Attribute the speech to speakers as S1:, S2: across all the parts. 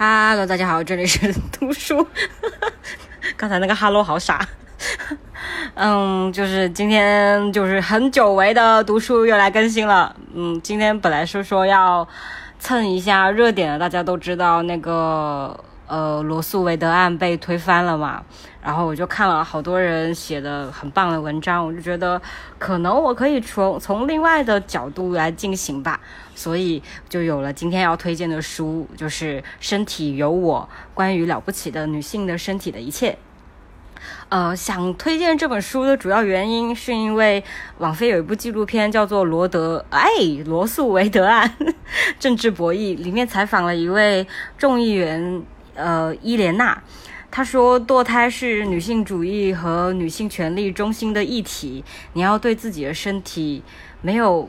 S1: 哈喽大家好，这里是 读书。刚才那个 Hello 好傻。嗯，就是今天就是很久违的读书又来更新了。嗯，今天本来是说要蹭一下热点的，大家都知道那个呃罗素韦德案被推翻了嘛。然后我就看了好多人写的很棒的文章，我就觉得可能我可以从从另外的角度来进行吧，所以就有了今天要推荐的书，就是《身体有我：关于了不起的女性的身体的一切》。呃，想推荐这本书的主要原因，是因为网飞有一部纪录片叫做《罗德哎罗素韦德案：政治博弈》，里面采访了一位众议员呃伊莲娜，她说堕胎是女性主义和女性权利中心的议题，你要对自己的身体没有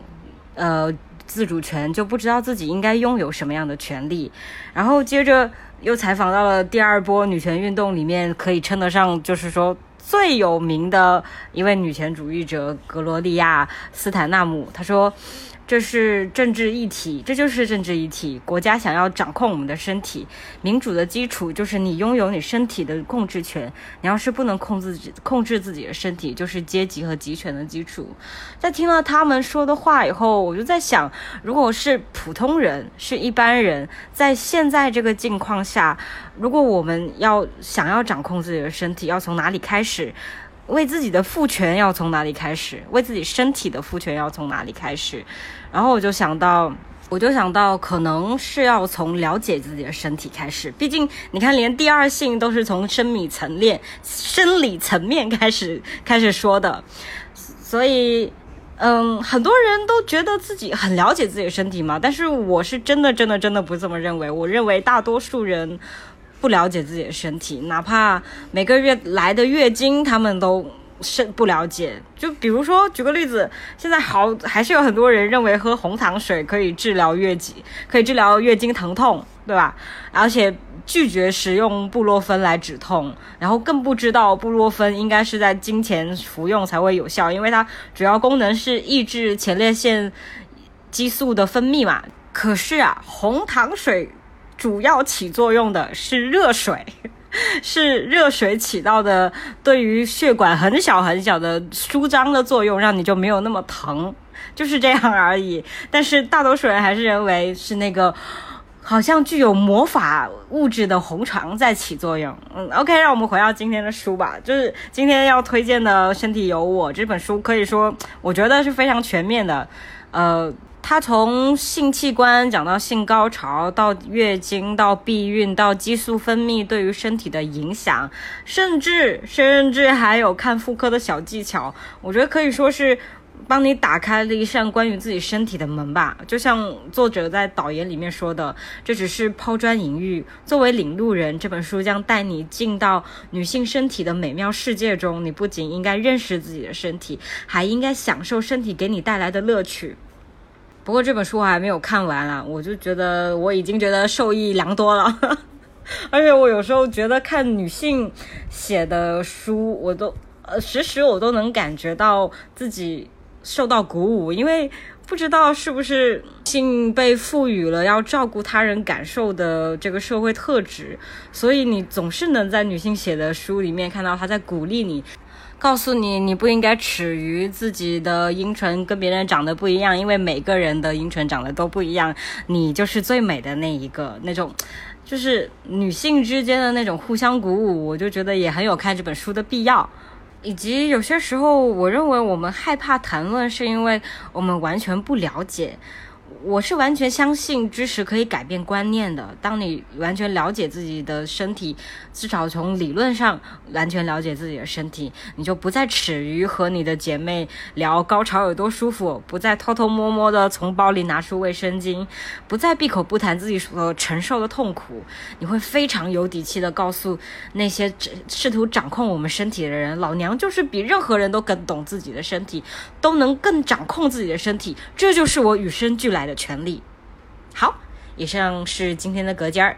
S1: 呃自主权，就不知道自己应该拥有什么样的权利，然后接着。又采访到了第二波女权运动里面可以称得上就是说最有名的一位女权主义者格罗利亚斯坦纳姆，她说。这是政治议题，这就是政治议题。国家想要掌控我们的身体，民主的基础就是你拥有你身体的控制权。你要是不能控制控制自己的身体，就是阶级和集权的基础。在听了他们说的话以后，我就在想，如果是普通人，是一般人，在现在这个境况下，如果我们要想要掌控自己的身体，要从哪里开始？为自己的父权要从哪里开始？为自己身体的父权要从哪里开始？然后我就想到，我就想到，可能是要从了解自己的身体开始。毕竟，你看，连第二性都是从生理层面、生理层面开始开始说的。所以，嗯，很多人都觉得自己很了解自己的身体嘛。但是，我是真的、真的、真的不这么认为。我认为大多数人。不了解自己的身体，哪怕每个月来的月经，他们都是不了解。就比如说，举个例子，现在好还是有很多人认为喝红糖水可以治疗月经，可以治疗月经疼痛，对吧？而且拒绝使用布洛芬来止痛，然后更不知道布洛芬应该是在经前服用才会有效，因为它主要功能是抑制前列腺激素的分泌嘛。可是啊，红糖水。主要起作用的是热水，是热水起到的对于血管很小很小的舒张的作用，让你就没有那么疼，就是这样而已。但是大多数人还是认为是那个好像具有魔法物质的红肠在起作用。嗯，OK，让我们回到今天的书吧，就是今天要推荐的《身体有我》这本书，可以说我觉得是非常全面的，呃。他从性器官讲到性高潮，到月经，到避孕，到激素分泌对于身体的影响，甚至甚至还有看妇科的小技巧，我觉得可以说是帮你打开了一扇关于自己身体的门吧。就像作者在导言里面说的，这只是抛砖引玉。作为领路人，这本书将带你进到女性身体的美妙世界中。你不仅应该认识自己的身体，还应该享受身体给你带来的乐趣。不过这本书我还没有看完啊，我就觉得我已经觉得受益良多了，而且我有时候觉得看女性写的书，我都呃时时我都能感觉到自己受到鼓舞，因为不知道是不是性被赋予了要照顾他人感受的这个社会特质，所以你总是能在女性写的书里面看到她在鼓励你。告诉你，你不应该耻于自己的阴唇跟别人长得不一样，因为每个人的阴唇长得都不一样，你就是最美的那一个。那种，就是女性之间的那种互相鼓舞，我就觉得也很有看这本书的必要。以及有些时候，我认为我们害怕谈论，是因为我们完全不了解。我是完全相信知识可以改变观念的。当你完全了解自己的身体，至少从理论上完全了解自己的身体，你就不再耻于和你的姐妹聊高潮有多舒服，不再偷偷摸摸的从包里拿出卫生巾，不再闭口不谈自己所承受的痛苦。你会非常有底气的告诉那些试图掌控我们身体的人：老娘就是比任何人都更懂自己的身体，都能更掌控自己的身体。这就是我与生俱来来的。权利。好，以上是今天的隔间儿。